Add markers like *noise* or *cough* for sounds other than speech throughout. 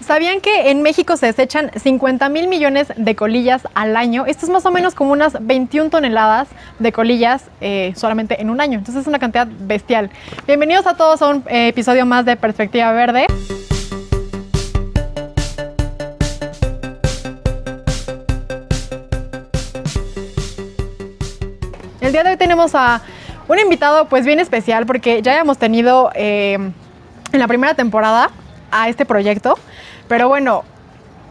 ¿Sabían que en México se desechan 50 mil millones de colillas al año? Esto es más o menos como unas 21 toneladas de colillas eh, solamente en un año. Entonces es una cantidad bestial. Bienvenidos a todos a un eh, episodio más de Perspectiva Verde. El día de hoy tenemos a un invitado pues bien especial porque ya hemos tenido eh, en la primera temporada a este proyecto, pero bueno,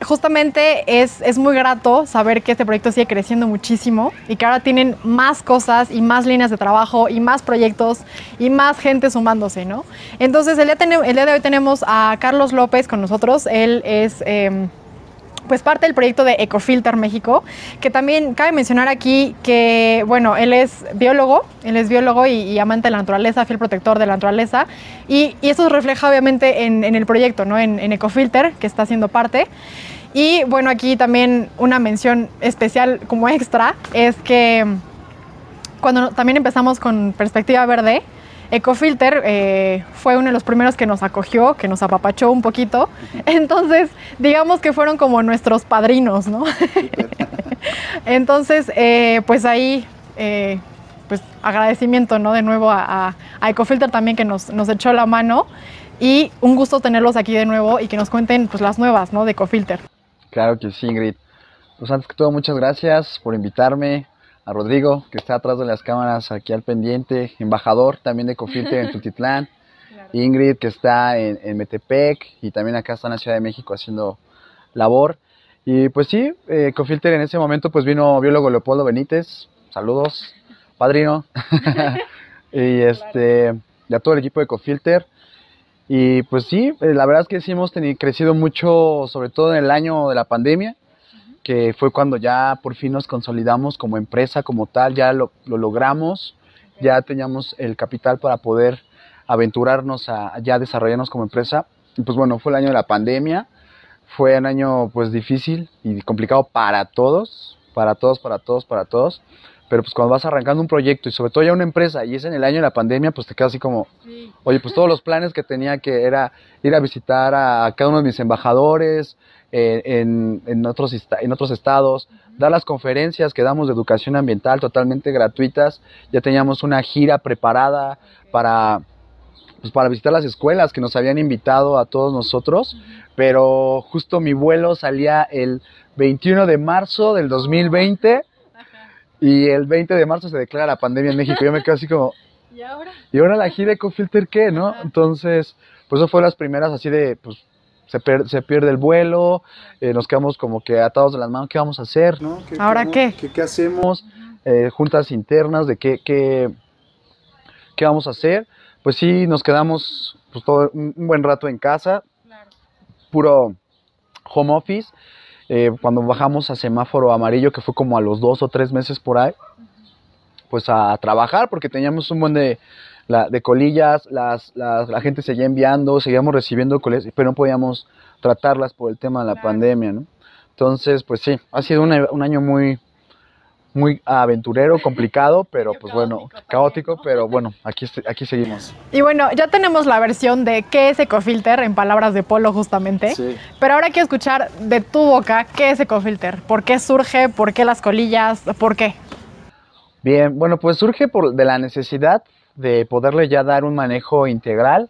justamente es, es, muy grato saber que este proyecto sigue creciendo muchísimo y que ahora tienen más cosas y más líneas de trabajo y más proyectos y más gente sumándose, ¿no? Entonces, el día, de hoy tenemos a Carlos López con nosotros. Él es... Eh, pues parte del proyecto de Ecofilter México, que también cabe mencionar aquí que, bueno, él es biólogo, él es biólogo y, amante de la naturaleza, fiel protector de la naturaleza, y, y eso se refleja obviamente en, el proyecto, ¿no? En, en, Ecofilter, que está siendo parte. Y bueno, aquí también una mención especial como extra es que cuando también empezamos con Perspectiva Verde, Ecofilter eh, fue uno de los primeros que nos acogió, que nos apapachó un poquito. Entonces, digamos que fueron como nuestros padrinos, ¿no? *laughs* Entonces, eh, pues ahí, eh, pues agradecimiento, ¿no? De nuevo a, Ecofilter también que nos, nos, echó la mano y un gusto tenerlos aquí de nuevo y que nos cuenten pues las nuevas, ¿no? De Ecofilter. Claro que sí, Ingrid. Pues antes que todo, muchas gracias por invitarme a Rodrigo, que está atrás de las cámaras aquí al pendiente, embajador también de Cofilter en *laughs* Tultitlán, Ingrid, que está en, Metepec y también acá está en la Ciudad de México haciendo labor. Y pues sí, eh, Cofilter en ese momento pues vino biólogo Leopoldo Benítez, saludos, padrino, *laughs* *laughs* y este, ya todo el equipo de Cofilter. Y pues sí, eh, la verdad es que sí hemos tenido, crecido mucho, sobre todo en el año de la pandemia que fue cuando ya por fin nos consolidamos como empresa, como tal, ya lo, logramos, ya teníamos el capital para poder aventurarnos a ya desarrollarnos como empresa. Y pues bueno, fue el año de la pandemia, fue un año pues difícil y complicado para todos, para todos, para todos, para todos. Pero pues cuando vas arrancando un proyecto y sobre todo ya una empresa y es en el año de la pandemia, pues te quedas así como, oye, pues todos los planes que tenía que era ir a visitar a cada uno de mis embajadores, en, en, otros, en otros estados, dar las conferencias que damos de educación ambiental totalmente gratuitas. Ya teníamos una gira preparada para, pues, para visitar las escuelas que nos habían invitado a todos nosotros, pero justo mi vuelo salía el 21 de marzo del 2020 y el 20 de marzo se declara la pandemia en México. Yo me quedo así como... *laughs* ¿Y ahora? ¿Y ahora la gira Ecofilter qué, no? Entonces, pues eso fue las primeras así de, pues se, pierde el vuelo, eh, nos quedamos como que atados de las manos, ¿qué vamos a hacer? ¿Ahora qué? ¿Qué, hacemos? Eh, juntas internas de qué, qué, qué vamos a hacer. Pues sí, nos quedamos pues, todo, un buen rato en casa, puro home office. Eh, cuando bajamos a semáforo amarillo, que fue como a los dos o tres meses por ahí, pues a trabajar, porque teníamos un buen de, la, de colillas, las, la gente seguía enviando, seguíamos recibiendo colillas, pero no podíamos tratarlas por el tema de la pandemia, ¿no? Entonces, pues sí, ha sido un año muy, muy aventurero, *laughs* complicado, pero pues bueno, caótico, pero bueno, aquí, aquí seguimos. Y bueno, ya tenemos la versión de qué es Ecofilter, en palabras de Polo justamente, sí. pero ahora quiero escuchar de tu boca qué es Ecofilter, por qué surge, por qué las colillas, por qué. Bien, bueno, pues surge por, de la necesidad de poderle ya dar un manejo integral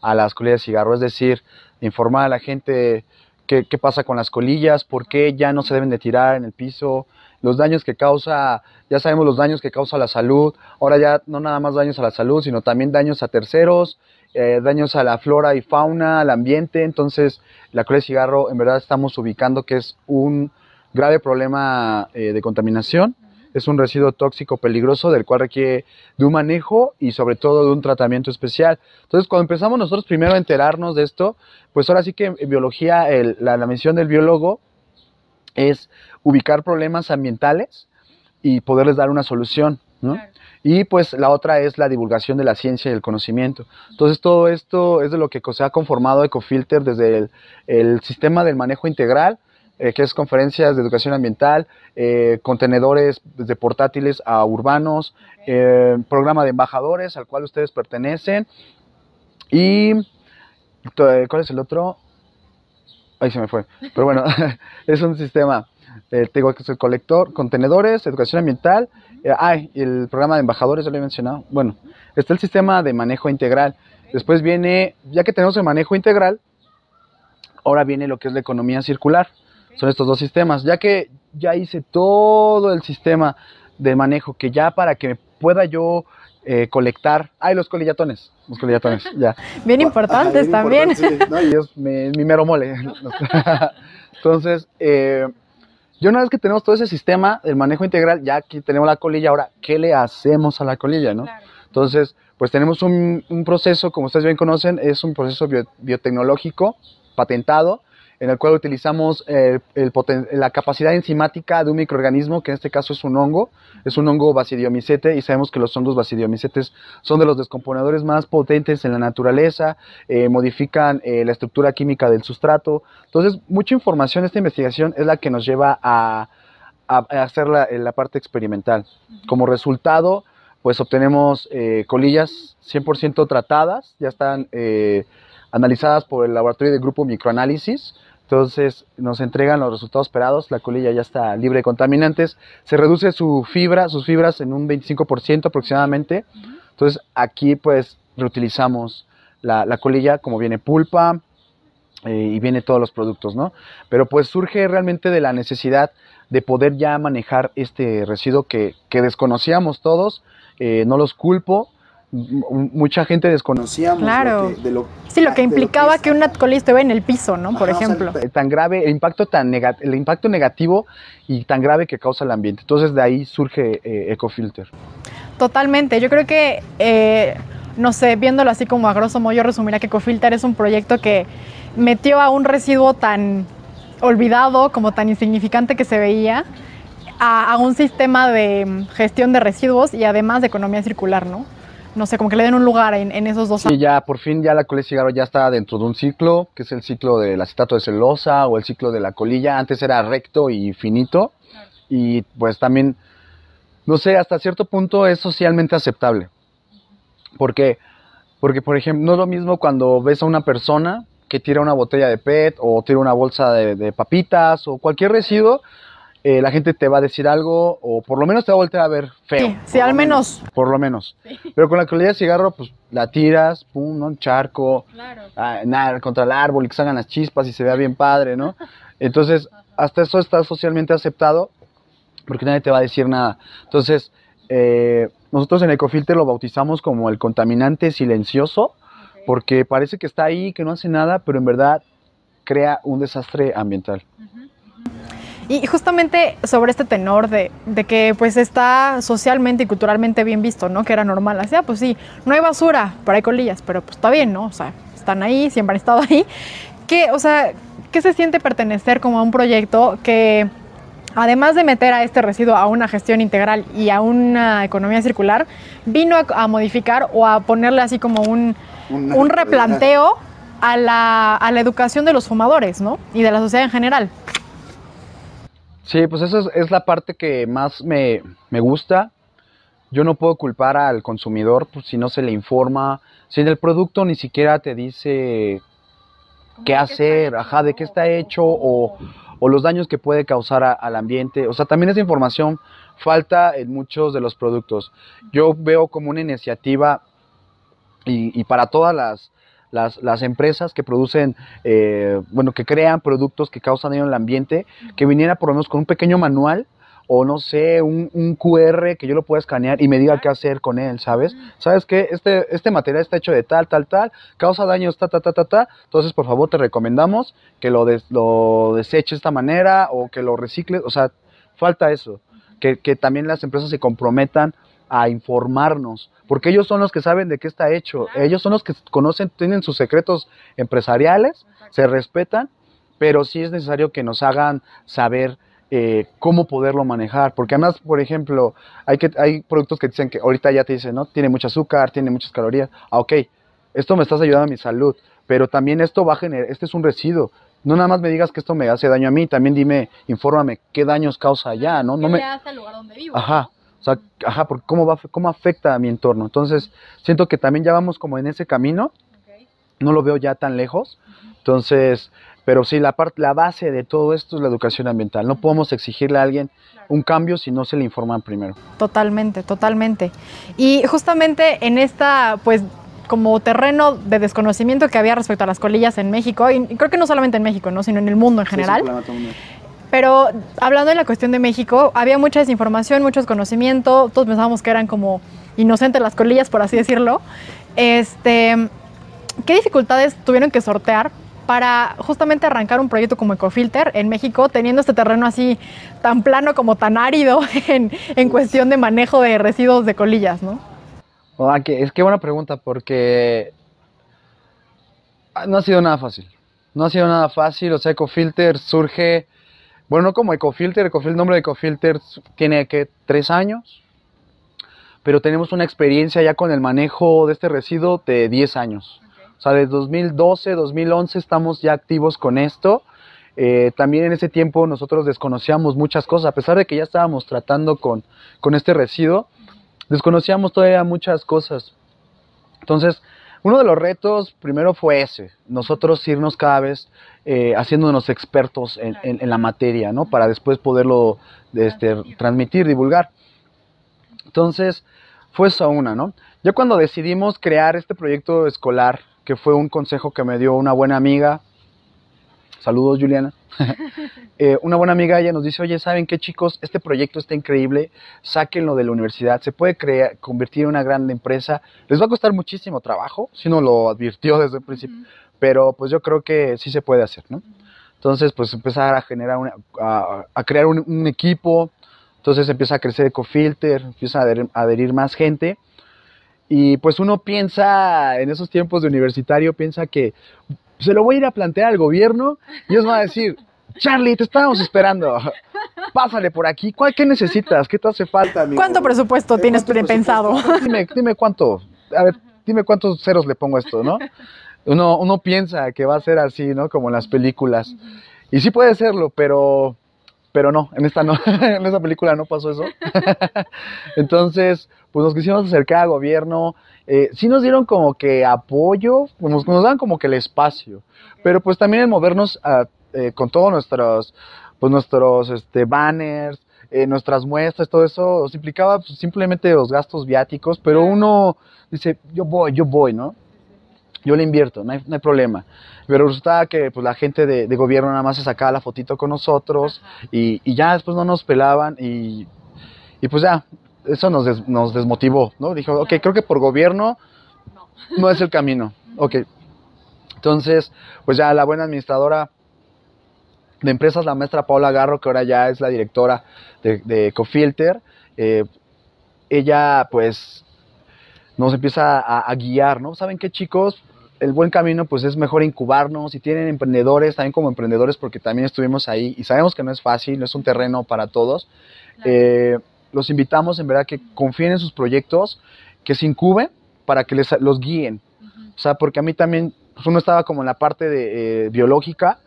a las colillas de cigarro, es decir, informar a la gente qué, qué, pasa con las colillas, por qué ya no se deben de tirar en el piso, los daños que causa, ya sabemos los daños que causa la salud, ahora ya no nada más daños a la salud, sino también daños a terceros, eh, daños a la flora y fauna, al ambiente, entonces la colilla de cigarro en verdad estamos ubicando que es un grave problema eh, de contaminación es un residuo tóxico peligroso del cual requiere de un manejo y sobre todo de un tratamiento especial. Entonces, cuando empezamos nosotros primero a enterarnos de esto, pues ahora sí que en biología la, misión del biólogo es ubicar problemas ambientales y poderles dar una solución, Y pues la otra es la divulgación de la ciencia y el conocimiento. Entonces todo esto es de lo que se ha conformado Ecofilter desde el, el sistema del manejo integral, eh, que es conferencias de educación ambiental, eh, contenedores de portátiles a urbanos, eh, programa de embajadores al cual ustedes pertenecen y ¿cuál es el otro? Ahí se me fue. Pero bueno, *laughs* es un sistema, eh, tengo que ser colector, contenedores, educación ambiental. Eh, ay, el programa de embajadores, ya lo he mencionado. Bueno, está el sistema de manejo integral. Después viene, ya que tenemos el manejo integral, ahora viene lo que es la economía circular. Son estos dos sistemas. Ya que ya hice todo el sistema de manejo, que ya para que pueda yo eh, colectar. Ay, los colillatones. Los colillatones, *laughs* ya. Bien importantes Bien también. importante, sí. No, y es mi, mi mero mole. *laughs* Entonces, eh, yo una vez que tenemos todo ese sistema, el manejo integral, ya aquí tenemos la colilla, ahora, ¿qué le hacemos a la colilla, no? Entonces, pues tenemos un, un proceso, como ustedes bien conocen, es un proceso bio- biotecnológico patentado, en el cual utilizamos eh, el la capacidad enzimática de un microorganismo, que en este caso es un hongo, es un hongo basidiomicete, y sabemos que los hongos basidiomicetes son de los descomponedores más potentes en la naturaleza, eh, modifican eh, la estructura química del sustrato. Entonces, mucha información de esta investigación es la que nos lleva a, hacer la, la parte experimental. Como resultado, pues obtenemos colillas 100% tratadas, ya están analizadas por el laboratorio del grupo Microanálisis. Entonces nos entregan los resultados esperados, la colilla ya está libre de contaminantes, se reduce su fibra, sus fibras en un 25% aproximadamente. Entonces aquí pues reutilizamos la, la colilla como viene pulpa eh, y viene todos los productos, ¿no? Pero pues surge realmente de la necesidad de poder ya manejar este residuo que, que desconocíamos todos, eh, no los culpo, mucha gente desconocíamos Claro. que- de lo, Sí, lo que lo implicaba es- que una colilla estuviera en el piso, ¿no? Por Ajá, o sea, ejemplo. el- tan grave, el impacto tan el impacto negativo y tan grave que causa el ambiente. Entonces de ahí surge eh, EcoFilter. Totalmente. Yo creo que, eh, no sé, viéndolo así como a grosso modo, yo resumiría que Ecofilter es un proyecto que metió a un residuo tan olvidado, como tan insignificante que se veía, a, a un sistema de gestión de residuos y además de economía circular, ¿no? No sé, como que le den un lugar en, en esos dos Sí, ya por fin ya la colilla de cigarro ya está dentro de un ciclo, que es el ciclo del acetato de celulosa o el ciclo de la colilla. Antes era recto y finito y pues también, no sé, hasta cierto punto es socialmente aceptable. Porque, porque por ejemplo, no es lo mismo cuando ves a una persona que tira una botella de PET o tira una bolsa de, de papitas o cualquier residuo, eh, la gente te va a decir algo o por lo menos te va a voltear a ver feo. Sí, sí, al menos. Por lo menos. Pero con la colilla de cigarro, pues la tiras, pum, ¿no? Un charco, Claro. ah, nada, contra el árbol y que salgan las chispas y se vea bien padre, ¿no? *laughs* Entonces, hasta eso está socialmente aceptado porque nadie te va a decir nada. Entonces, eh, nosotros en Ecofilter lo bautizamos como el contaminante silencioso porque parece que está ahí, que no hace nada, pero en verdad crea un desastre ambiental. Y justamente sobre este tenor de, de que pues está socialmente y culturalmente bien visto, ¿no? Que era normal. Así, ah, pues sí, no hay basura, pero hay colillas, pero pues está bien, ¿no? O sea, están ahí, siempre han estado ahí. ¿Qué, o sea, qué se siente pertenecer como a un proyecto que además de meter a este residuo a una gestión integral y a una economía circular, vino a, a modificar o a ponerle así como un, un replanteo a la, a la educación de los fumadores, ¿no? Y de la sociedad en general. Sí, pues esa es, es la parte que más me, me gusta. Yo no puedo culpar al consumidor pues, si no se le informa, si en el producto ni siquiera te dice qué hacer, ajá, de qué está hecho o, o los daños que puede causar a- al ambiente. O sea, también esa información falta en muchos de los productos. Yo veo como una iniciativa y, y para todas las, las, las empresas que producen, eh, bueno, que crean productos que causan daño al ambiente, que viniera por lo menos con un pequeño manual o no sé, un, un QR que yo lo pueda escanear y me diga qué hacer con él, ¿sabes? ¿Sabes qué? Este, este material está hecho de tal, tal, tal, causa daños, ta, ta, ta, ta, ta. Entonces, por favor, te recomendamos que lo, des- lo deseches de esta manera o que lo recicles. O sea, falta eso. Que, que también las empresas se comprometan a informarnos, porque ellos son los que saben de qué está hecho. Ellos son los que conocen, tienen sus secretos empresariales, se respetan, pero sí es necesario que nos hagan saber eh, cómo poderlo manejar. Porque además, por ejemplo, hay, que, hay productos que dicen que ahorita ya te dicen, ¿no? Tiene mucho azúcar, tiene muchas calorías. Ah, ok, esto me estás ayudando a mi salud, pero también esto va a generar, este es un residuo. No nada más me digas que esto me hace daño a mí, también dime, infórmame qué daños causa allá, ¿no? no me, hace al lugar donde vivo? Ajá, o sea, ajá, porque cómo va, cómo afecta a mi entorno. Entonces, siento que también ya vamos como en ese camino, no lo veo ya tan lejos. Entonces, Pero sí, la, parte, la base de todo esto es la educación ambiental. No podemos exigirle a alguien un cambio si no se le informan primero. Totalmente, totalmente. Y justamente en esta, pues, como terreno de desconocimiento que había respecto a las colillas en México, y creo que no solamente en México, ¿no? sino en el mundo en general. Pero hablando de la cuestión de México, había mucha desinformación, mucho desconocimiento, todos pensábamos que eran como inocentes las colillas, por así decirlo. Este, ¿Qué dificultades tuvieron que sortear para justamente arrancar un proyecto como Ecofilter en México, teniendo este terreno así tan plano como tan árido *laughs* en, en cuestión de manejo de residuos de colillas, ¿no? Ah, es que buena pregunta, porque no ha sido nada fácil. No ha sido nada fácil, o sea, Ecofilter surge, bueno, no como Ecofilter, el nombre de Ecofilter tiene que tres años, pero tenemos una experiencia ya con el manejo de este residuo de 10 años. O sea, desde 2012, 2011 estamos ya activos con esto. Eh, también en ese tiempo nosotros desconocíamos muchas cosas, a pesar de que ya estábamos tratando con, con este residuo, desconocíamos todavía muchas cosas. Entonces, uno de los retos primero fue ese, nosotros irnos cada vez eh, haciéndonos expertos en, en, la materia, ¿no? Para después poderlo este, transmitir, divulgar. Entonces, fue eso una, ¿no? Ya cuando decidimos crear este proyecto escolar que fue un consejo que me dio una buena amiga. Saludos, Juliana. *laughs* Eh, una buena amiga, ella nos dice, oye, ¿saben qué chicos? Este proyecto está increíble, sáquenlo de la universidad, se puede crear, convertir en una gran empresa. Les va a costar muchísimo trabajo, si no lo advirtió desde el principio, pero pues yo creo que sí se puede hacer, ¿no? Entonces, pues empezar a generar, una, a, crear un, equipo, entonces empieza a crecer EcoFilter, empieza a adherir más gente y pues uno piensa, en esos tiempos de universitario, piensa que se lo voy a ir a plantear al gobierno y ellos van a decir, Charlie, te estábamos esperando. Pásale por aquí. ¿Cuál, ¿Qué necesitas? ¿Qué te hace falta? ¿Cuánto presupuesto tienes pensado? Dime, dime cuánto. A ver, dime cuántos ceros le pongo a esto, ¿no? Uno, uno piensa que va a ser así, ¿no? Como en las películas. Y sí puede serlo, pero pero no, en esta no, *laughs* en esta película no pasó eso. *laughs* Entonces, pues nos quisimos acercar al gobierno, eh, sí nos dieron como que apoyo, nos, nos dan como que el espacio, pero pues también en movernos eh, con todos nuestros, pues nuestros este, banners, eh, nuestras muestras, todo eso, os implicaba pues, simplemente los gastos viáticos, pero uno dice, yo voy, yo voy, ¿no? Yo le invierto, no hay, no hay problema. Pero resultaba que pues, la gente de, de, gobierno nada más se sacaba la fotito con nosotros y, y, ya después no nos pelaban y, y pues ya, eso nos, nos desmotivó, ¿no? Dijo, ok, creo que por gobierno no es el camino. Ok. Entonces, pues ya la buena administradora de empresas, la maestra Paula Garro, que ahora ya es la directora de, de Ecofilter, eh, ella pues nos empieza a, a, guiar, ¿no? ¿Saben qué chicos? el buen camino pues es mejor incubarnos, si tienen emprendedores, también como emprendedores, porque también estuvimos ahí y sabemos que no es fácil, no es un terreno para todos, eh, los invitamos en verdad que confíen en sus proyectos, que se incuben para que les, los guíen. O sea, porque a mí también, pues uno estaba como en la parte de, eh, biológica,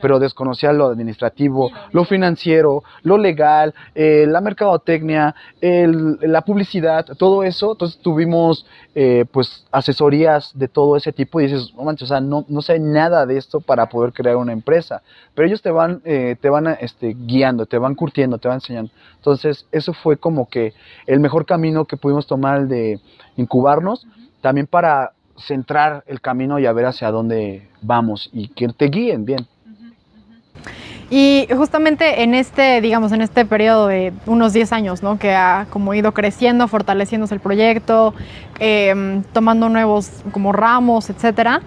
pero desconocía lo administrativo, lo financiero, lo legal, eh, la mercadotecnia, la publicidad, todo eso. Entonces tuvimos eh, pues asesorías de todo ese tipo y dices, no manches, o sea, no, no sé nada de esto para poder crear una empresa. Pero ellos te van, eh, te van este, guiando, te van curtiendo, te van enseñando. Entonces eso fue como que el mejor camino que pudimos tomar de incubarnos, también para centrar el camino y a ver hacia dónde vamos y que te guíen bien. Y justamente en este, digamos, en este periodo de unos 10 años, ¿no? Que ha como ido creciendo, fortaleciéndose el proyecto, eh, tomando nuevos como ramos, etcétera.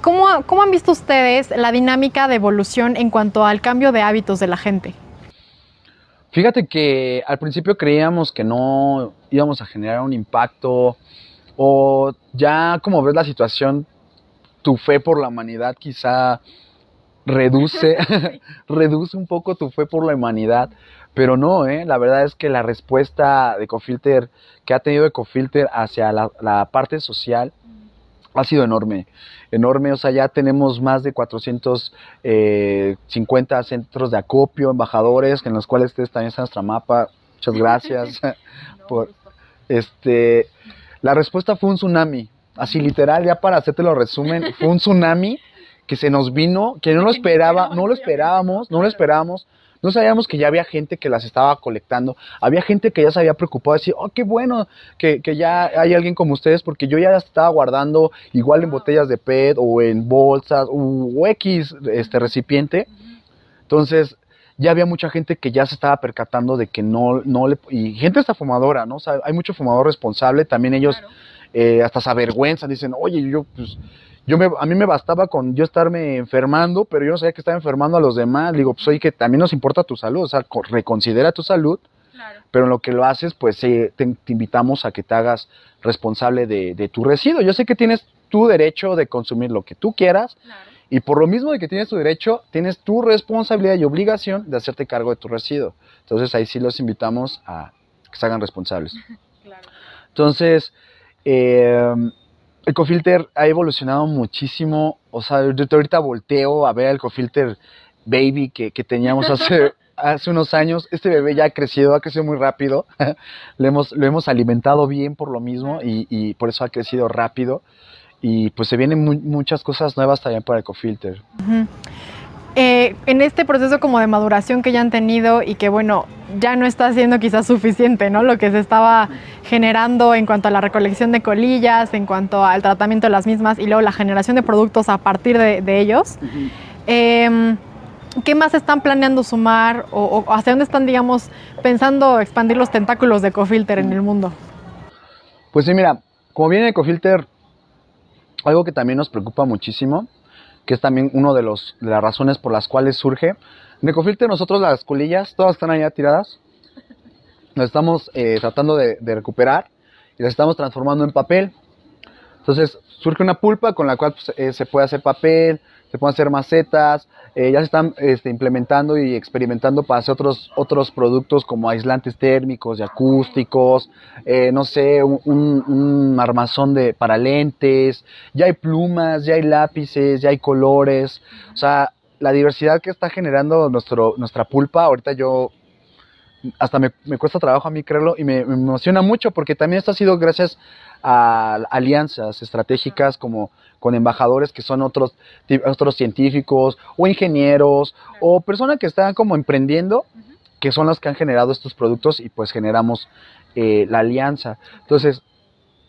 ¿Cómo, ¿Cómo han visto ustedes la dinámica de evolución en cuanto al cambio de hábitos de la gente? Fíjate que al principio creíamos que no íbamos a generar un impacto o ya como ves la situación, tu fe por la humanidad quizá reduce, *laughs* *laughs* reduce un poco tu fe por la humanidad. Pero no, ¿eh? la verdad es que la respuesta de Ecofilter, que ha tenido Ecofilter hacia la, parte social, ha sido enorme, enorme, o sea, ya tenemos más de 450 eh, centros de acopio, embajadores, en los cuales ustedes también están nuestra mapa, muchas gracias *laughs* por, este, la respuesta fue un tsunami, así literal, ya para hacerte lo resumen, fue un tsunami que se nos vino, que no lo esperaba, no lo esperábamos, no lo esperábamos. No sabíamos que ya había gente que las estaba colectando. Había gente que ya se había preocupado de decir, oh, qué bueno que, que ya hay alguien como ustedes, porque yo ya las estaba guardando igual en botellas de PET o en bolsas o, X este, recipiente. Entonces, ya había mucha gente que ya se estaba percatando de que no, no le... Y gente está fumadora, ¿no? O sea, hay mucho fumador responsable. También ellos eh, hasta se avergüenzan, dicen, oye, yo pues yo me, a mí me bastaba con yo estarme enfermando, pero yo no sabía que estaba enfermando a los demás. Digo, pues oye, que también nos importa tu salud, o sea, reconsidera tu salud, pero en lo que lo haces, pues te, invitamos a que te hagas responsable de, tu residuo. Yo sé que tienes tu derecho de consumir lo que tú quieras, y por lo mismo de que tienes tu derecho, tienes tu responsabilidad y obligación de hacerte cargo de tu residuo. Entonces ahí sí los invitamos a que se hagan responsables. *laughs* Entonces, eh, Ecofilter ha evolucionado muchísimo. O sea, yo ahorita volteo a ver el Ecofilter Baby que, teníamos hace, *laughs* hace unos años. Este bebé ya ha crecido, ha crecido muy rápido. *laughs* lo, hemos, lo hemos alimentado bien por lo mismo y, por eso ha crecido rápido. Y pues se vienen muchas cosas nuevas también para Ecofilter. Eh, en este proceso como de maduración que ya han tenido y que bueno, ya no está siendo quizás suficiente, ¿no? Lo que se estaba generando en cuanto a la recolección de colillas, en cuanto al tratamiento de las mismas y luego la generación de productos a partir de, ellos. Em, ¿Qué más están planeando sumar o, hacia dónde están, digamos, pensando expandir los tentáculos de Ecofilter en el mundo? Pues sí, mira, como viene Ecofilter, algo que también nos preocupa muchísimo que es también una de, de las razones por las cuales surge. En Ecofilter nosotros las colillas, todas están allá tiradas, las estamos eh, tratando de, recuperar y las estamos transformando en papel. Entonces surge una pulpa con la cual pues, eh, se puede hacer papel, se pueden hacer macetas, eh, ya se están este, implementando y experimentando para hacer otros, otros productos como aislantes térmicos y acústicos, eh, no sé, un, armazón de, para lentes, ya hay plumas, ya hay lápices, ya hay colores, o sea, la diversidad que está generando nuestro, nuestra pulpa, ahorita yo hasta me, cuesta trabajo a mí creerlo y me, me, emociona mucho porque también esto ha sido gracias a alianzas estratégicas como con embajadores que son otros, otros científicos o ingenieros o personas que están como emprendiendo, que son las que han generado estos productos y pues generamos eh, la alianza. Entonces,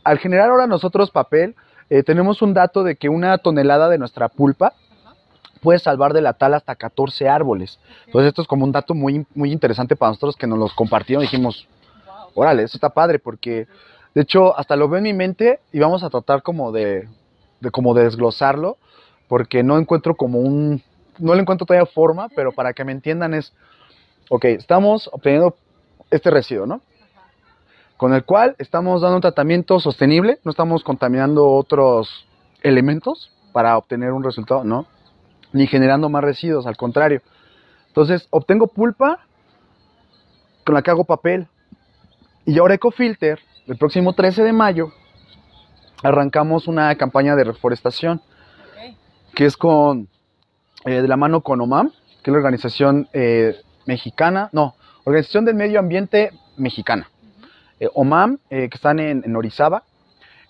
al generar ahora nosotros papel, eh, tenemos un dato de que una tonelada de nuestra pulpa puede salvar de la tala hasta 14 árboles. Entonces esto es como un dato muy, muy interesante para nosotros que nos los compartieron. Dijimos, órale, eso está padre porque de hecho hasta lo veo en mi mente y vamos a tratar como de de como desglosarlo, porque no encuentro como un, no le encuentro todavía forma, pero para que me entiendan es, ok, estamos obteniendo este residuo, ¿no? Con el cual estamos dando un tratamiento sostenible, no estamos contaminando otros elementos para obtener un resultado, ¿no? Ni generando más residuos, al contrario. Entonces, obtengo pulpa con la que hago papel. Y ahora EcoFilter, el próximo 13 de mayo, arrancamos una campaña de reforestación que es con eh, de la mano con OMAM, que es la organización eh, mexicana, no, Organización del Medio Ambiente Mexicana. Eh, OMAM, que están en, Orizaba,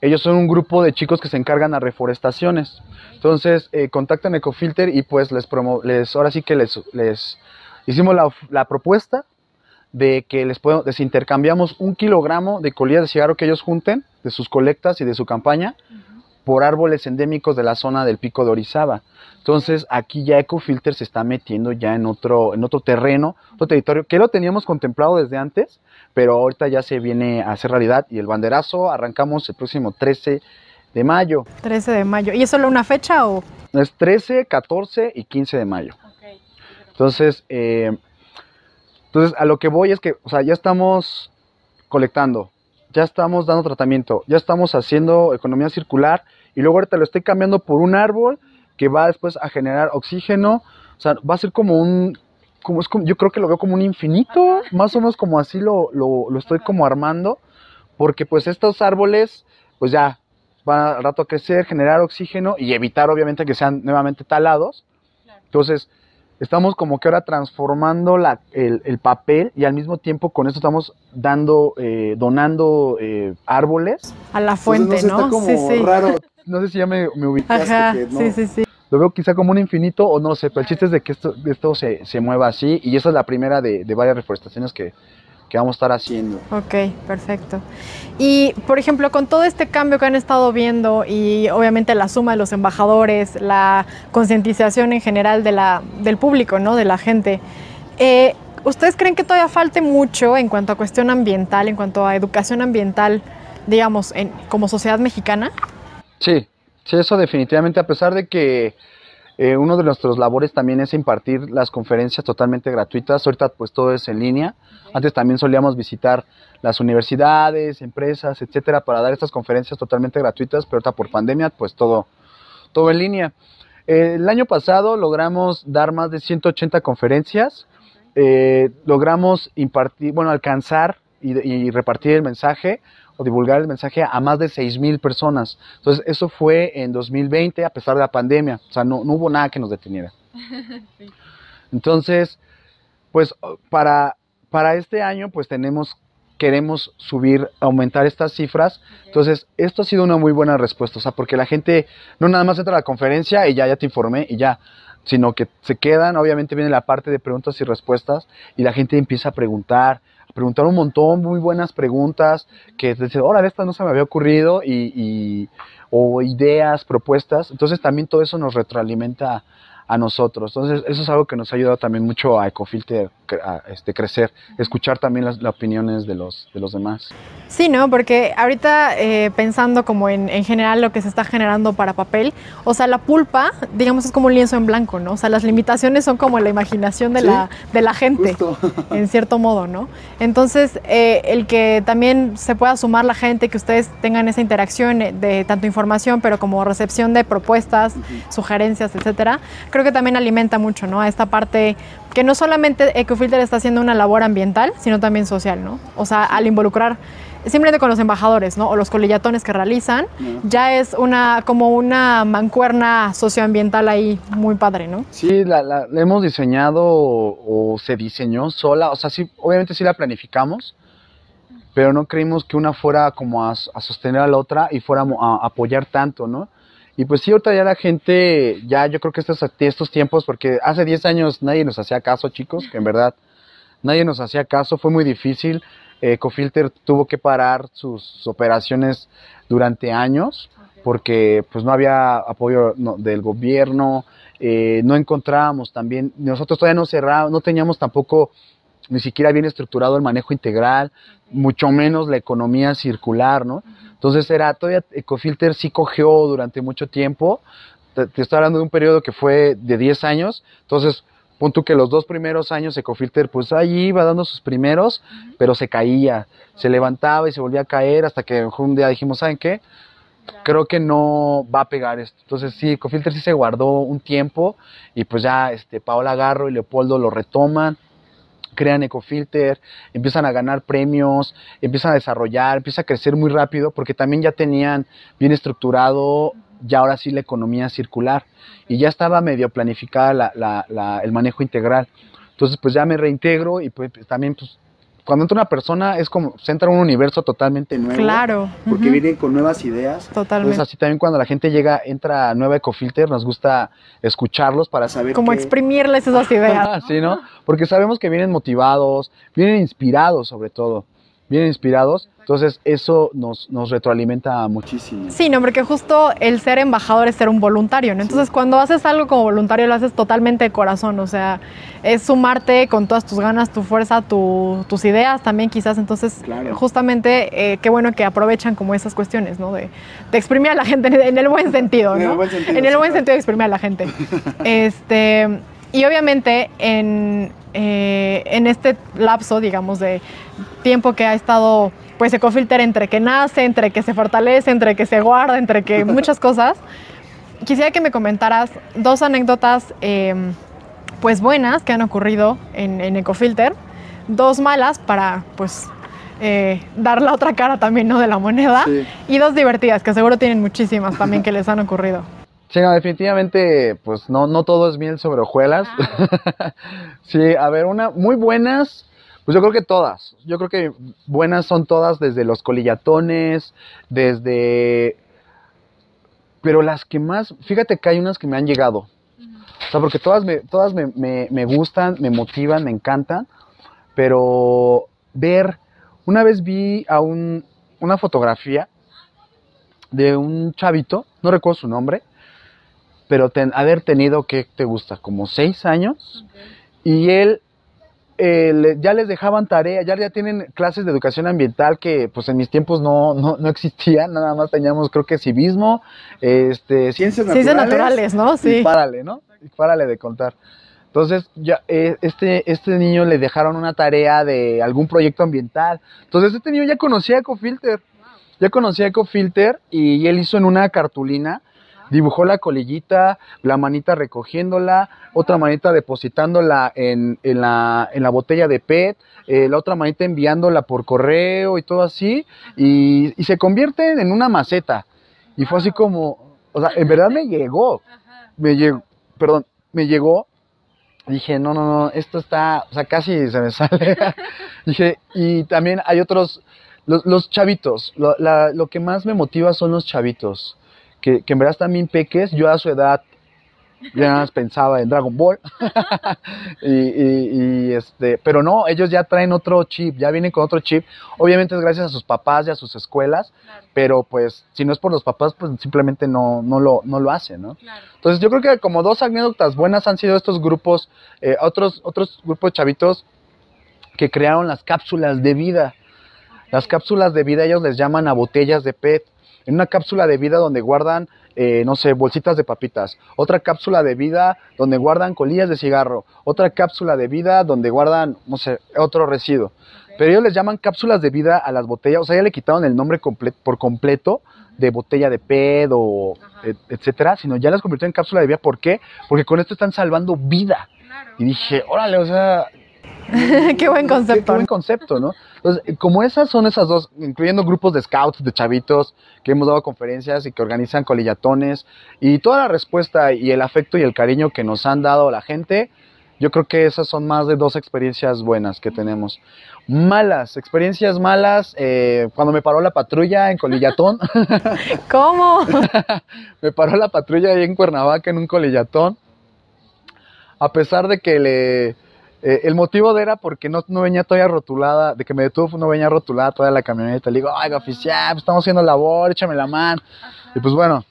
ellos son un grupo de chicos que se encargan a reforestaciones. Entonces, contactan Ecofilter y pues les, promo les ahora sí que les, les hicimos la, la propuesta de que les, puedo, les intercambiamos un kilogramo de colillas de cigarro que ellos junten de sus colectas y de su campaña por árboles endémicos de la zona del pico de Orizaba. Entonces aquí ya Ecofilter se está metiendo ya en otro, en otro terreno, otro territorio, que lo teníamos contemplado desde antes, pero ahorita ya se viene a hacer realidad y el banderazo arrancamos el próximo 13 de mayo. 13 de mayo. ¿Y es solo una fecha o...? Es 13, 14 y 15 de mayo. Entonces, eh, entonces, a lo que voy es que, o sea, ya estamos colectando, ya estamos dando tratamiento, ya estamos haciendo economía circular y luego ahorita lo estoy cambiando por un árbol que va después a generar oxígeno, o sea, va a ser como un, como es como, yo creo que lo veo como un infinito, más o menos como así lo, lo, lo estoy como armando, porque pues estos árboles, pues ya van al rato a crecer, generar oxígeno y evitar obviamente que sean nuevamente talados. Entonces, estamos como que ahora transformando la, el, papel y al mismo tiempo con esto estamos dando, eh, donando eh, árboles. A la fuente, ¿no? sí, sí. raro. *laughs* No sé si ya me, me ubicaste. Ajá, sí, sí, sí. lo veo quizá como un infinito o no lo sé, pero el chiste es de que esto, esto se, se mueva así y esa es la primera de, de varias reforestaciones que, que vamos a estar haciendo. Ok, perfecto. Y, por ejemplo, con todo este cambio que han estado viendo y obviamente la suma de los embajadores, la concientización en general de la, del público, ¿no? De la gente, eh, ¿ustedes creen que todavía falte mucho en cuanto a cuestión ambiental, en cuanto a educación ambiental, digamos, en, como sociedad mexicana? Sí, sí, eso definitivamente, a pesar de que eh, uno de nuestros labores también es impartir las conferencias totalmente gratuitas. Ahorita pues todo es en línea. Antes también solíamos visitar las universidades, empresas, etcétera, para dar estas conferencias totalmente gratuitas, pero ahorita por pandemia pues todo, todo en línea. Eh, el año pasado logramos dar más de 180 conferencias. Eh, logramos impartir, bueno, alcanzar y, y repartir el mensaje divulgar el mensaje a más de 6 mil personas. Entonces, eso fue en 2020 a pesar de la pandemia. O sea, no, no hubo nada que nos deteniera. *laughs* Entonces, pues para, para este año, pues tenemos, queremos subir, aumentar estas cifras. Entonces, esto ha sido una muy buena respuesta. O sea, porque la gente no nada más entra a la conferencia y ya, ya te informé y ya sino que se quedan, obviamente viene la parte de preguntas y respuestas y la gente empieza a preguntar, preguntar un montón, muy buenas preguntas, que dicen, órale, esta no se me había ocurrido, y, y, o ideas, propuestas. Entonces también todo eso nos retroalimenta a nosotros. Entonces, eso es algo que nos ha ayudado también mucho a Ecofilter a este, crecer, escuchar también las, las, opiniones de los, de los demás. Sí, ¿no? Porque ahorita eh, pensando como en, en, general lo que se está generando para papel, o sea, la pulpa, digamos, es como un lienzo en blanco, ¿no? O sea, las limitaciones son como la imaginación de, ¿Sí? la, de la gente, Justo. *laughs* en cierto modo, ¿no? Entonces, eh, el que también se pueda sumar la gente, que ustedes tengan esa interacción de tanto información, pero como recepción de propuestas, uh -huh. sugerencias, etcétera, creo que también alimenta mucho, ¿no? A esta parte que no solamente Ecofilter está haciendo una labor ambiental, sino también social, ¿no? O sea, al involucrar simplemente con los embajadores, ¿no? O los colillatones que realizan, no. ya es una como una mancuerna socioambiental ahí muy padre, ¿no? Sí, la, la, la hemos diseñado o, o, se diseñó sola, o sea, sí, obviamente sí la planificamos, pero no creímos que una fuera como a, a sostener a la otra y fuéramos a, a apoyar tanto, ¿no? Y pues sí, ahorita ya la gente, ya yo creo que estos, estos tiempos, porque hace 10 años nadie nos hacía caso, chicos, que en verdad nadie nos hacía caso, fue muy difícil. Eh, Ecofilter tuvo que parar sus operaciones durante años porque pues no había apoyo no, del gobierno, eh, no encontrábamos también, nosotros todavía no cerrábamos, no teníamos tampoco ni siquiera bien estructurado el manejo integral, mucho menos la economía circular, ¿no? Entonces era, todavía Ecofilter sí cogió durante mucho tiempo, te, te estoy hablando de un periodo que fue de 10 años, entonces punto que los dos primeros años Ecofilter pues ahí iba dando sus primeros, uh -huh. pero se caía, se levantaba y se volvía a caer hasta que un día dijimos, ¿saben qué? Creo que no va a pegar esto. Entonces sí, Ecofilter sí se guardó un tiempo y pues ya este Paola Garro y Leopoldo lo retoman, crean Ecofilter, empiezan a ganar premios, empiezan a desarrollar, empieza a crecer muy rápido porque también ya tenían bien estructurado ya ahora sí la economía circular y ya estaba medio planificada la, la, la, el manejo integral. Entonces pues ya me reintegro y pues también pues cuando entra una persona es como se entra en un universo totalmente nuevo. Claro. Porque uh -huh. vienen con nuevas ideas. Totalmente. Entonces así también cuando la gente llega, entra a nueva Ecofilter, nos gusta escucharlos para saber Como que... exprimirles esas ideas. *laughs* sí, ¿no? Porque sabemos que vienen motivados, vienen inspirados sobre todo bien inspirados. Entonces eso nos, nos retroalimenta muchísimo. Sí, no, porque justo el ser embajador es ser un voluntario, ¿no? Entonces sí. cuando haces algo como voluntario lo haces totalmente de corazón, o sea, es sumarte con todas tus ganas, tu fuerza, tu, tus ideas también quizás. Entonces claro. justamente eh, qué bueno que aprovechan como esas cuestiones, ¿no? De, de exprimir a la gente en el buen sentido, ¿no? En el buen sentido, en el buen sentido de exprimir a la gente. *laughs* este, y obviamente en, eh, en este lapso, digamos, de tiempo que ha estado pues Ecofilter entre que nace, entre que se fortalece, entre que se guarda, entre que *laughs* muchas cosas, quisiera que me comentaras dos anécdotas eh, pues buenas que han ocurrido en, en Ecofilter, dos malas para pues eh, dar la otra cara también ¿no? de la moneda sí. y dos divertidas que seguro tienen muchísimas también que les han ocurrido. *laughs* Sí, no, definitivamente, pues no, no todo es miel sobre hojuelas. Ah. *laughs* sí, a ver, una muy buenas, pues yo creo que todas. Yo creo que buenas son todas desde los colillatones, desde pero las que más, fíjate que hay unas que me han llegado. O sea, porque todas me, todas me, me, me gustan, me motivan, me encantan, pero ver, una vez vi a un, una fotografía de un chavito, no recuerdo su nombre, pero ten- haber tenido, ¿qué te gusta? Como seis años, y él eh, le- ya les dejaban tarea, ya, ya tienen clases de educación ambiental que pues en mis tiempos no, no, no existían, nada más teníamos creo que civismo, este, ciencias naturales. Ciencias naturales, ¿no? Y Sí. párale, ¿no? Y párale de contar. Entonces, ya, eh, este, este niño le dejaron una tarea de algún proyecto ambiental. Entonces, este niño ya conocía Ecofilter. Ya conocía Ecofilter y él hizo en una cartulina, dibujó la colillita, la manita recogiéndola, otra manita depositándola en, en la, en la botella de PET, eh, la otra manita enviándola por correo y todo así, y, y se convierte en una maceta. Y fue así como, o sea, en verdad me llegó, me llegó, perdón, me llegó. Dije, no, no, no, esto está, o sea, casi se me *laughs* sale. Dije, y también hay otros, los, los chavitos, lo, la- lo que más me motiva son los chavitos, que, que en verdad están bien peques, yo a su edad ya nada más pensaba en Dragon Ball. *laughs* y, y- y, este, pero no, ellos ya traen otro chip, ya vienen con otro chip. Obviamente es gracias a sus papás y a sus escuelas, pero pues si no es por los papás, pues simplemente no, no, lo, no lo hacen, ¿no? Entonces yo creo que como dos anécdotas buenas han sido estos grupos, eh, otros, otros grupos de chavitos que crearon las cápsulas de vida. Las cápsulas de vida ellos les llaman a botellas de PET. En una cápsula de vida donde guardan, eh, no sé, bolsitas de papitas. Otra cápsula de vida donde guardan colillas de cigarro. Otra cápsula de vida donde guardan, no sé, otro residuo. Pero ellos les llaman cápsulas de vida a las botellas. O sea, ya le quitaron el nombre comple- por completo de botella de PET o et- etcétera, sino ya las convirtieron en cápsula de vida. ¿Por qué? Porque con esto están salvando vida. Y dije, órale, o sea, *laughs* Qué buen Qué, qué concepto. buen concepto, ¿no? Entonces, eh, como esas son esas dos, incluyendo grupos de scouts, de chavitos, que hemos dado conferencias y que organizan colillatones, y toda la respuesta y el afecto y el cariño que nos han dado la gente, yo creo que esas son más de dos experiencias buenas que tenemos. Malas, experiencias malas, eh, cuando me paró la patrulla en Colillatón, *laughs* ¿Cómo? *laughs* me paró la patrulla ahí en Cuernavaca en un colillatón. A pesar de que le. Eh, el motivo de era porque no, no venía todavía rotulada, de que me detuvo no venía rotulada toda la camioneta. Le digo, ay, oficial, pues estamos haciendo labor, échame la mano. Y pues bueno,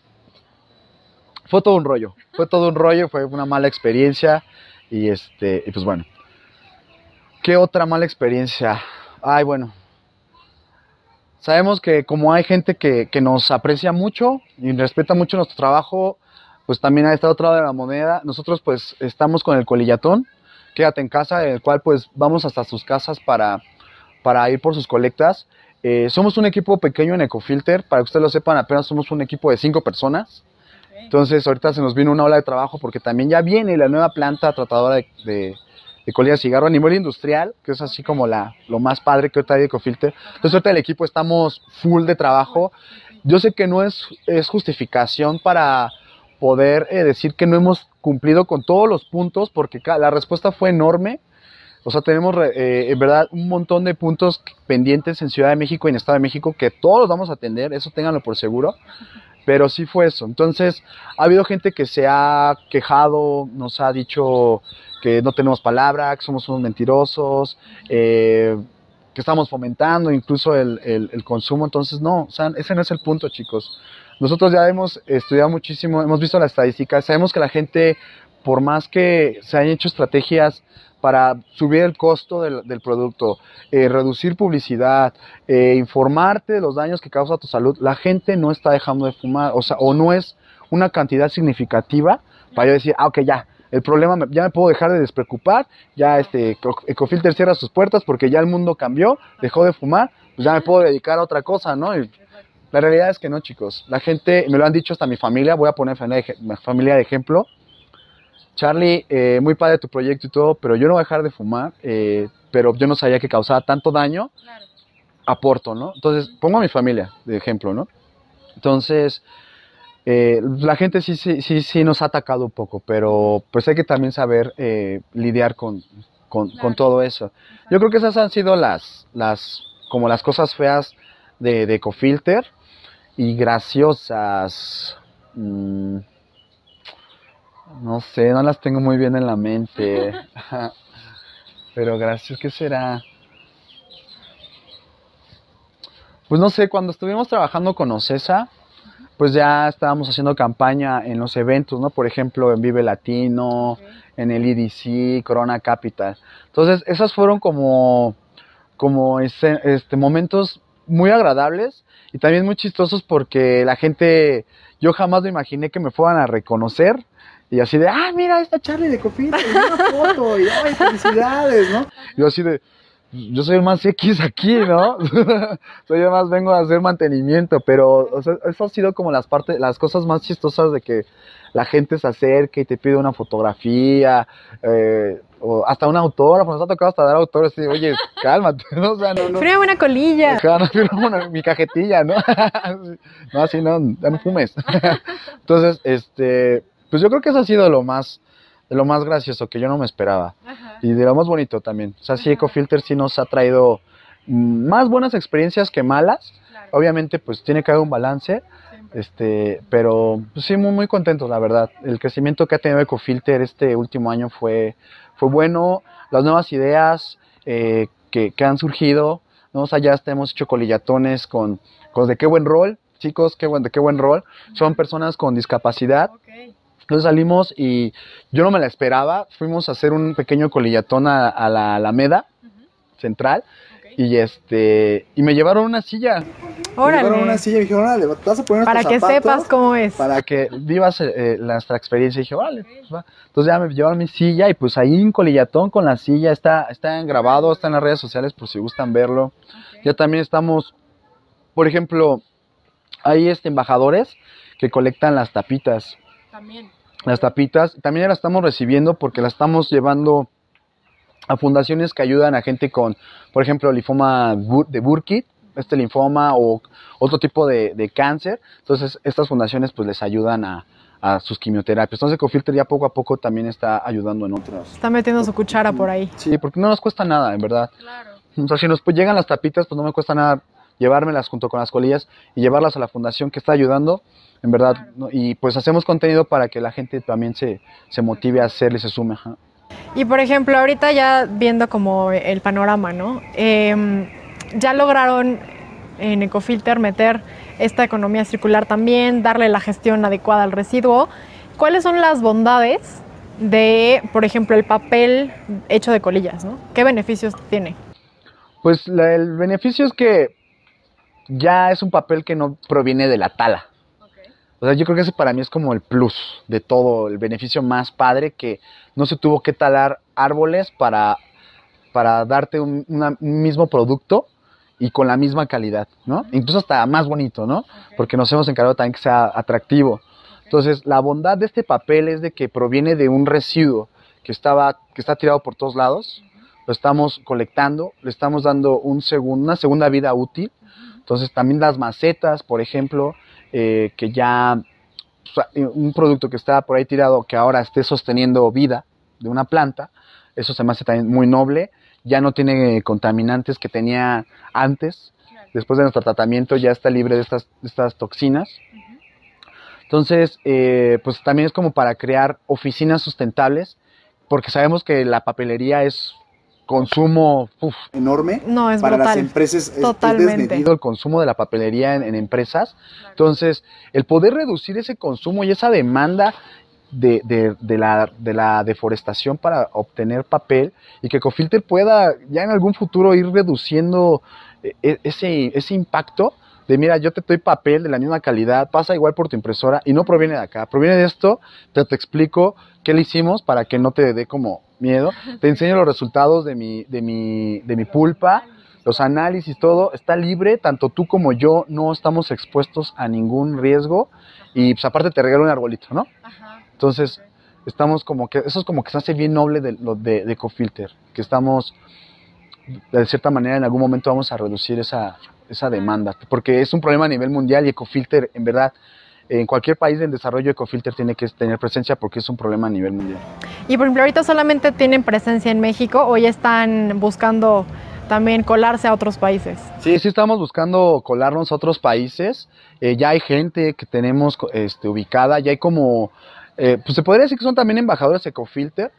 fue todo un rollo. Fue todo un rollo, fue una mala experiencia. Y este, y pues bueno. ¿Qué otra mala experiencia? Ay, bueno. Sabemos que como hay gente que, que nos aprecia mucho y respeta mucho nuestro trabajo, pues también a este otro lado de la moneda, nosotros pues estamos con el colillatón, quédate en casa, el cual pues vamos hasta sus casas para, para ir por sus colectas. Eh, somos un equipo pequeño en Ecofilter, para que ustedes lo sepan, apenas somos un equipo de cinco personas. Entonces ahorita se nos vino una ola de trabajo porque también ya viene la nueva planta tratadora de, de, de colillas de cigarro a nivel industrial, que es así como la, lo más padre que ahorita hay de Ecofilter. Entonces ahorita el equipo estamos full de trabajo. Yo sé que no es, es justificación para poder eh, decir que no hemos cumplido con todos los puntos porque la respuesta fue enorme. O sea, tenemos eh, en verdad un montón de puntos pendientes en Ciudad de México y en Estado de México que todos los vamos a atender, eso ténganlo por seguro. Pero sí fue eso. Entonces, ha habido gente que se ha quejado, nos ha dicho que no tenemos palabra, que somos unos mentirosos, eh, que estamos fomentando incluso el, el- consumo. Entonces, no, o ese no es el punto, chicos. Nosotros ya hemos estudiado muchísimo, hemos visto las estadísticas, sabemos que la gente, por más que se hayan hecho estrategias para subir el costo del, producto, eh, reducir publicidad, eh, informarte de los daños que causa tu salud, la gente no está dejando de fumar, o sea, o no es una cantidad significativa para yo decir, ah, ok, ya, el problema, me- ya me puedo dejar de despreocupar, ya este Eco- Ecofilter cierra sus puertas porque ya el mundo cambió, dejó de fumar, pues ya me puedo dedicar a otra cosa, ¿no? Y la realidad es que no, chicos. La gente, me lo han dicho hasta mi familia, voy a poner familia de, ej- mi familia de ejemplo. Charlie, eh, muy padre tu proyecto y todo, pero yo no voy a dejar de fumar, eh, pero yo no sabía que causaba tanto daño, aporto, ¿no? Entonces, pongo a mi familia de ejemplo, ¿no? Entonces, eh, la gente sí, sí, sí, sí nos ha atacado un poco, pero pues hay que también saber lidiar con, con, con todo eso. Yo creo que esas han sido las, las como las cosas feas de, de Ecofilter y graciosas. Mm, no sé, no las tengo muy bien en la mente. *laughs* Pero gracias, ¿qué será? Pues no sé, cuando estuvimos trabajando con Ocesa, pues ya estábamos haciendo campaña en los eventos, ¿no? Por ejemplo, en Vive Latino, en el EDC, Corona Capital. Entonces, esas fueron como, como este, momentos muy agradables y también muy chistosos porque la gente, yo jamás me imaginé que me fueran a reconocer y así de, ah, mira, esta Charlie de Cofita, y una foto, y ay, felicidades, ¿no? Yo así de, yo soy el más X aquí, ¿no? *laughs* soy el más vengo a hacer mantenimiento, pero o sea, eso ha sido como las partes, las cosas más chistosas de que la gente se acerque y te pide una fotografía, eh, o hasta un autógrafo, nos ha tocado hasta dar autógrafos y oye, *laughs* cálmate, ¿no? O sea, no, no. una colilla. mi cajetilla, ¿no? *laughs* no, así no, ya no fumes. *laughs* Entonces, este, pues yo creo que eso ha sido lo más, lo más gracioso que yo no me esperaba. Y de lo más bonito también. O sea, sí, EcoFilter sí nos ha traído mm, más buenas experiencias que malas. Obviamente, pues tiene que haber un balance. Este, pero pues, sí, muy, muy contentos, la verdad. El crecimiento que ha tenido EcoFilter este último año fue, fue bueno. Las nuevas ideas eh, que, que, han surgido, ¿no? O sea, ya hemos hecho colillatones con, con de qué buen rol, chicos, qué buen, de qué buen rol. Son personas con discapacidad. Entonces salimos y yo no me la esperaba. Fuimos a hacer un pequeño colillatón a, la Alameda Central. Y este y me llevaron una silla. Órale. Me llevaron una silla y me dijeron, órale, vas a poner Para que sepas cómo es. Para que vivas eh, eh, nuestra experiencia. Y dije, vale, pues va. Entonces ya me llevaron mi silla y pues ahí un colillatón con la silla. Está, está grabado, está en las redes sociales por si gustan verlo. Ya también estamos, por ejemplo, hay este embajadores que colectan las tapitas. También las tapitas. También las estamos recibiendo porque las estamos llevando a fundaciones que ayudan a gente con, por ejemplo, linfoma de Burkitt, este linfoma o otro tipo de, cáncer. Entonces, estas fundaciones pues les ayudan a, sus quimioterapias. Entonces, Ecofilter ya poco a poco también está ayudando en otras. Está metiendo su cuchara por ahí. Sí, porque no nos cuesta nada, en verdad. Claro. O sea, si nos pues, llegan las tapitas, pues no me cuesta nada llevármelas junto con las colillas y llevarlas a la fundación que está ayudando en verdad. Y pues hacemos contenido para que la gente también se, se motive a hacerle y se sume. Y por ejemplo, ahorita ya viendo como el panorama, ¿no? Em, ya lograron en Ecofilter meter esta economía circular también, darle la gestión adecuada al residuo. ¿Cuáles son las bondades de, por ejemplo, el papel hecho de colillas, ¿no? ¿Qué beneficios tiene? Pues el beneficio es que ya es un papel que no proviene de la tala. O sea, yo creo que ese para mí es como el plus de todo, el beneficio más padre que no se tuvo que talar árboles para, para darte un, mismo producto y con la misma calidad, ¿no? Incluso hasta más bonito, ¿no? Porque nos hemos encargado también que sea atractivo. Entonces, la bondad de este papel es de que proviene de un residuo que, estaba, que está tirado por todos lados, lo estamos colectando, le estamos dando un una segunda vida útil. Entonces, también las macetas, por ejemplo, eh, que ya eh, un producto que está por ahí tirado que ahora esté sosteniendo vida de una planta, eso se me hace también muy noble, ya no tiene contaminantes que tenía antes, después de nuestro tratamiento ya está libre de estas, estas toxinas. Entonces, eh, pues también es como para crear oficinas sustentables, porque sabemos que la papelería es consumo enorme no, es para las empresas. Totalmente. Es el consumo de la papelería en, empresas. Entonces, el poder reducir ese consumo y esa demanda de, de, la, de, la, deforestación para obtener papel y que Cofilter pueda ya en algún futuro ir reduciendo eh, ese, ese impacto de mira, yo te doy papel de la misma calidad, pasa igual por tu impresora y no proviene de acá, proviene de esto, te, te explico qué le hicimos para que no te dé como miedo. Te enseño los resultados de mi, de mi, de mi pulpa, los análisis, todo. Está libre, tanto tú como yo no estamos expuestos a ningún riesgo. Y pues aparte te regalo un arbolito, ¿no? Entonces, estamos como que, eso es como que se hace bien noble de, de, de Ecofilter, que estamos, de cierta manera, en algún momento vamos a reducir esa, esa demanda, porque es un problema a nivel mundial y Ecofilter, en verdad, en cualquier país en desarrollo Ecofilter tiene que tener presencia porque es un problema a nivel mundial. Y por ejemplo, ahorita solamente tienen presencia en México o ya están buscando también colarse a otros países. Sí, sí estamos buscando colarnos a otros países. Eh, ya hay gente que tenemos este, ubicada, ya hay como, eh, pues se podría decir que son también embajadores Ecofilter,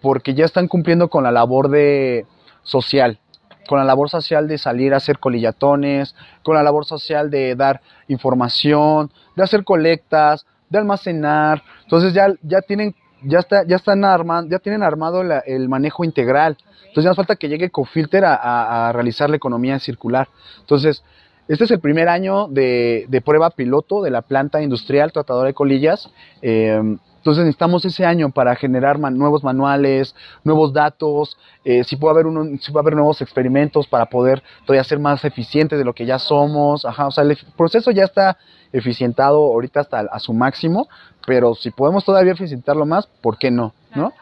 porque ya están cumpliendo con la labor de social, con la labor social de salir a hacer colillatones, con la labor social de dar información, de hacer colectas, de almacenar. Entonces ya, ya tienen, ya está, ya están armando, ya tienen armado el manejo integral. Entonces ya nos falta que llegue Cofilter a, a, realizar la economía circular. Entonces, este es el primer año de, de prueba piloto de la planta industrial tratadora de colillas. Eh, entonces necesitamos ese año para generar nuevos manuales, nuevos datos, eh, si, puede haber uno, si puede haber nuevos experimentos para poder todavía ser más eficientes de lo que ya somos. Ajá, o sea, el proceso ya está eficientado ahorita hasta a su máximo, pero si podemos todavía eficientarlo más, ¿por qué no? ¿no?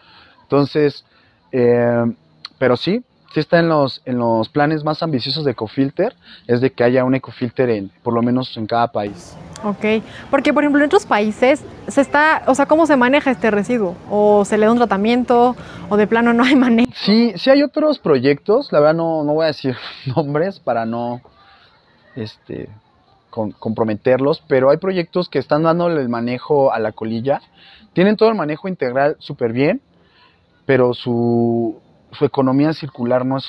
Entonces, eh, pero sí, sí está en los, en los planes más ambiciosos de Ecofilter, es de que haya un Ecofilter en, por lo menos en cada país. Ok, porque por ejemplo en otros países se está, o sea, ¿cómo se maneja este residuo? ¿O se le da un tratamiento? ¿O de plano no hay manejo? Sí, sí hay otros proyectos, la verdad no, no voy a decir *laughs* nombres para no este, comprometerlos, pero hay proyectos que están dándole el manejo a la colilla, tienen todo el manejo integral súper bien, pero su, su economía circular no es,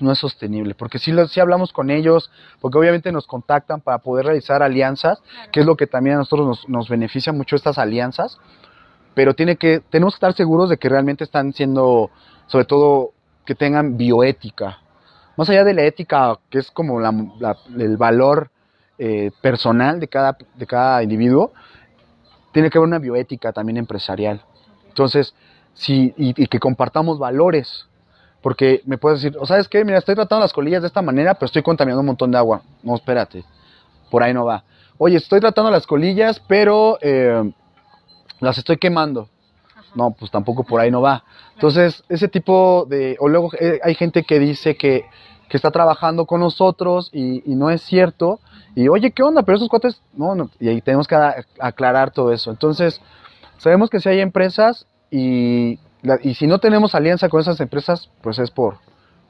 no es sostenible, porque si, si hablamos con ellos, porque obviamente nos contactan para poder realizar alianzas, que es lo que también a nosotros nos, nos, beneficia mucho estas alianzas, pero tiene que, tenemos que estar seguros de que realmente están siendo, sobre todo, que tengan bioética. Más allá de la ética, que es como la, la, el valor eh, personal de cada, de cada individuo, tiene que haber una bioética también empresarial. Entonces, sí, y, y que compartamos valores, porque me puedes decir, o sabes qué, mira, estoy tratando las colillas de esta manera, pero estoy contaminando un montón de agua. No, espérate, por ahí no va. Oye, estoy tratando las colillas, pero eh, las estoy quemando. No, pues tampoco por ahí no va. Entonces, ese tipo de... O luego eh, hay gente que dice que, que está trabajando con nosotros y, y, no es cierto. Y oye, ¿qué onda? Pero esos cuates... No, no. Y ahí tenemos que aclarar todo eso. Entonces, sabemos que si hay empresas y y si no tenemos alianza con esas empresas, pues es por,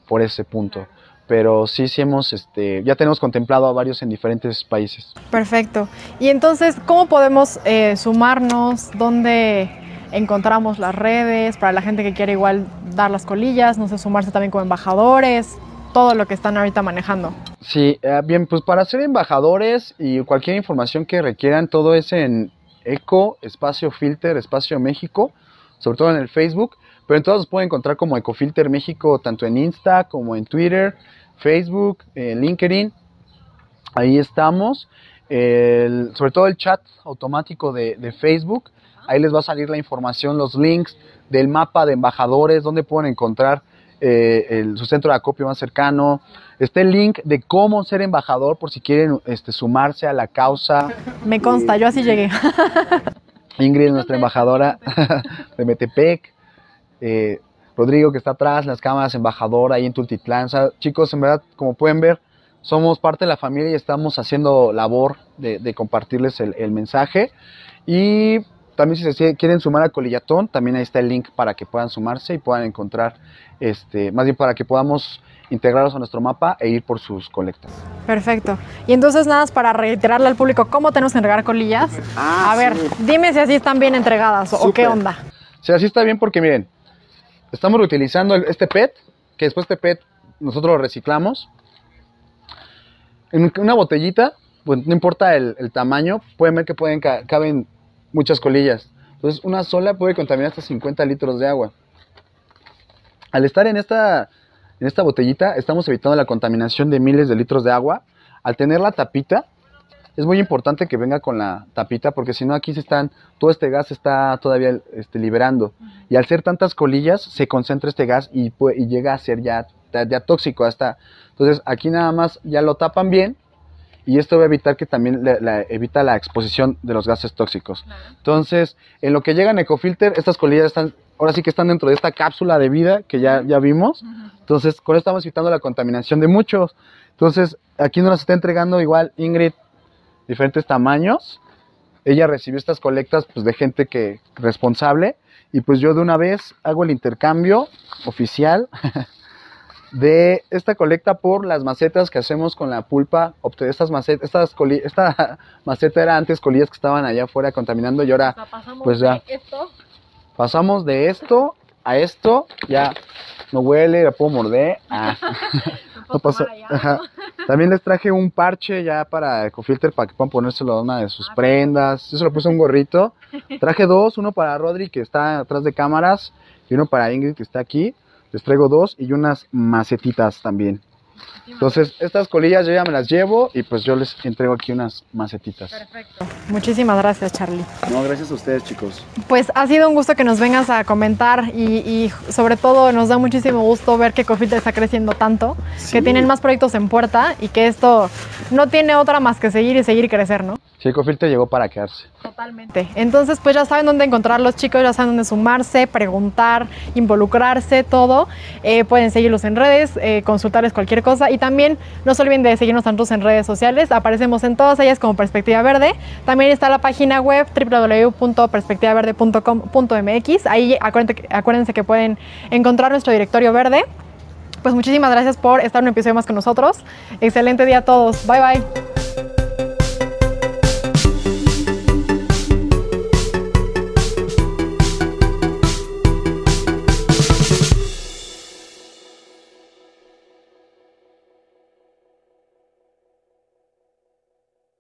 por ese punto. Pero sí, sí hemos, este, ya tenemos contemplado a varios en diferentes países. Perfecto. Y entonces, ¿cómo podemos eh, sumarnos? ¿Dónde encontramos las redes? Para la gente que quiere igual dar las colillas, no sé, sumarse también como embajadores, todo lo que están ahorita manejando. Sí, eh, bien, pues para ser embajadores y cualquier información que requieran, todo es en Eco, Espacio Filter, Espacio México sobre todo en el Facebook, pero en todos los pueden encontrar como Ecofilter México, tanto en Insta como en Twitter, Facebook, en LinkedIn. Ahí estamos. El, sobre todo el chat automático de, de, Facebook. Ahí les va a salir la información, los links del mapa de embajadores, donde pueden encontrar eh, el, su centro de acopio más cercano. Está el link de cómo ser embajador por si quieren este, sumarse a la causa. Me consta, yo así llegué. *laughs* *laughs* Ingrid, nuestra embajadora *laughs* de Metepec. Eh, Rodrigo, que está atrás, las cámaras, embajador ahí en Tultitlán. O sea, chicos, en verdad, como pueden ver, somos parte de la familia y estamos haciendo labor de, de compartirles el, el, mensaje. Y también si se quieren sumar a Colillatón, también ahí está el link para que puedan sumarse y puedan encontrar, este, más bien para que podamos integrarlos a nuestro mapa e ir por sus colectas. Perfecto. Y entonces nada más para reiterarle al público cómo tenemos que entregar colillas. Ah, a ver, sí. dime si así están bien entregadas Super. o qué onda. Sí, así está bien porque miren, estamos reutilizando este PET, que después este PET nosotros lo reciclamos. En una botellita, pues no importa el, el tamaño, pueden ver que pueden caben muchas colillas. Entonces una sola puede contaminar hasta 50 litros de agua. Al estar en esta en esta botellita estamos evitando la contaminación de miles de litros de agua. Al tener la tapita, es muy importante que venga con la tapita porque si no aquí se están, todo este gas está todavía este, liberando. Y al ser tantas colillas se concentra este gas y, puede, y llega a ser ya, ya tóxico hasta. Entonces aquí nada más ya lo tapan bien y esto va a evitar que también la, evita la exposición de los gases tóxicos. Entonces, en lo que llega en Ecofilter, estas colillas están, ahora sí que están dentro de esta cápsula de vida que ya, ya vimos. Entonces, con esto estamos evitando la contaminación de muchos. Entonces, aquí nos está entregando igual Ingrid diferentes tamaños. Ella recibió estas colectas pues, de gente que responsable y pues yo de una vez hago el intercambio oficial *laughs* de esta colecta por las macetas que hacemos con la pulpa. Estas macetas, estas coli- esta *laughs* maceta era antes colillas que estaban allá afuera contaminando y ahora pues ya. esto. Pasamos de esto a esto. Ya no huele, la puedo morder. Ah. *laughs* *laughs* No pasa- ajá. También les traje un parche ya para Ecofilter para que puedan ponérselo a una de sus prendas. Yo se lo puse un gorrito. Traje dos, uno para Rodri que está atrás de cámaras y uno para Ingrid que está aquí. Les traigo dos y unas macetitas también. Entonces, estas colillas yo ya me las llevo y pues yo les entrego aquí unas macetitas. Perfecto. Muchísimas gracias, Charlie. No, gracias a ustedes, chicos. Pues ha sido un gusto que nos vengas a comentar y, y sobre todo nos da muchísimo gusto ver que Cofilter está creciendo tanto, que tienen más proyectos en puerta y que esto no tiene otra más que seguir y seguir y crecer, ¿no? Sí, Ecofilter llegó para quedarse. Totalmente. Entonces, pues ya saben dónde encontrar los chicos, ya saben dónde sumarse, preguntar, involucrarse, todo. Eh, pueden seguirlos en redes, eh, consultarles cualquier cosa y también no se olviden de seguirnos tantos en redes sociales. Aparecemos en todas ellas como Perspectiva Verde. También está la página web www.perspectivaverde.com.mx. Ahí acuérdense, que pueden encontrar nuestro directorio verde. Pues muchísimas gracias por estar un episodio más con nosotros. Excelente día a todos. Bye bye.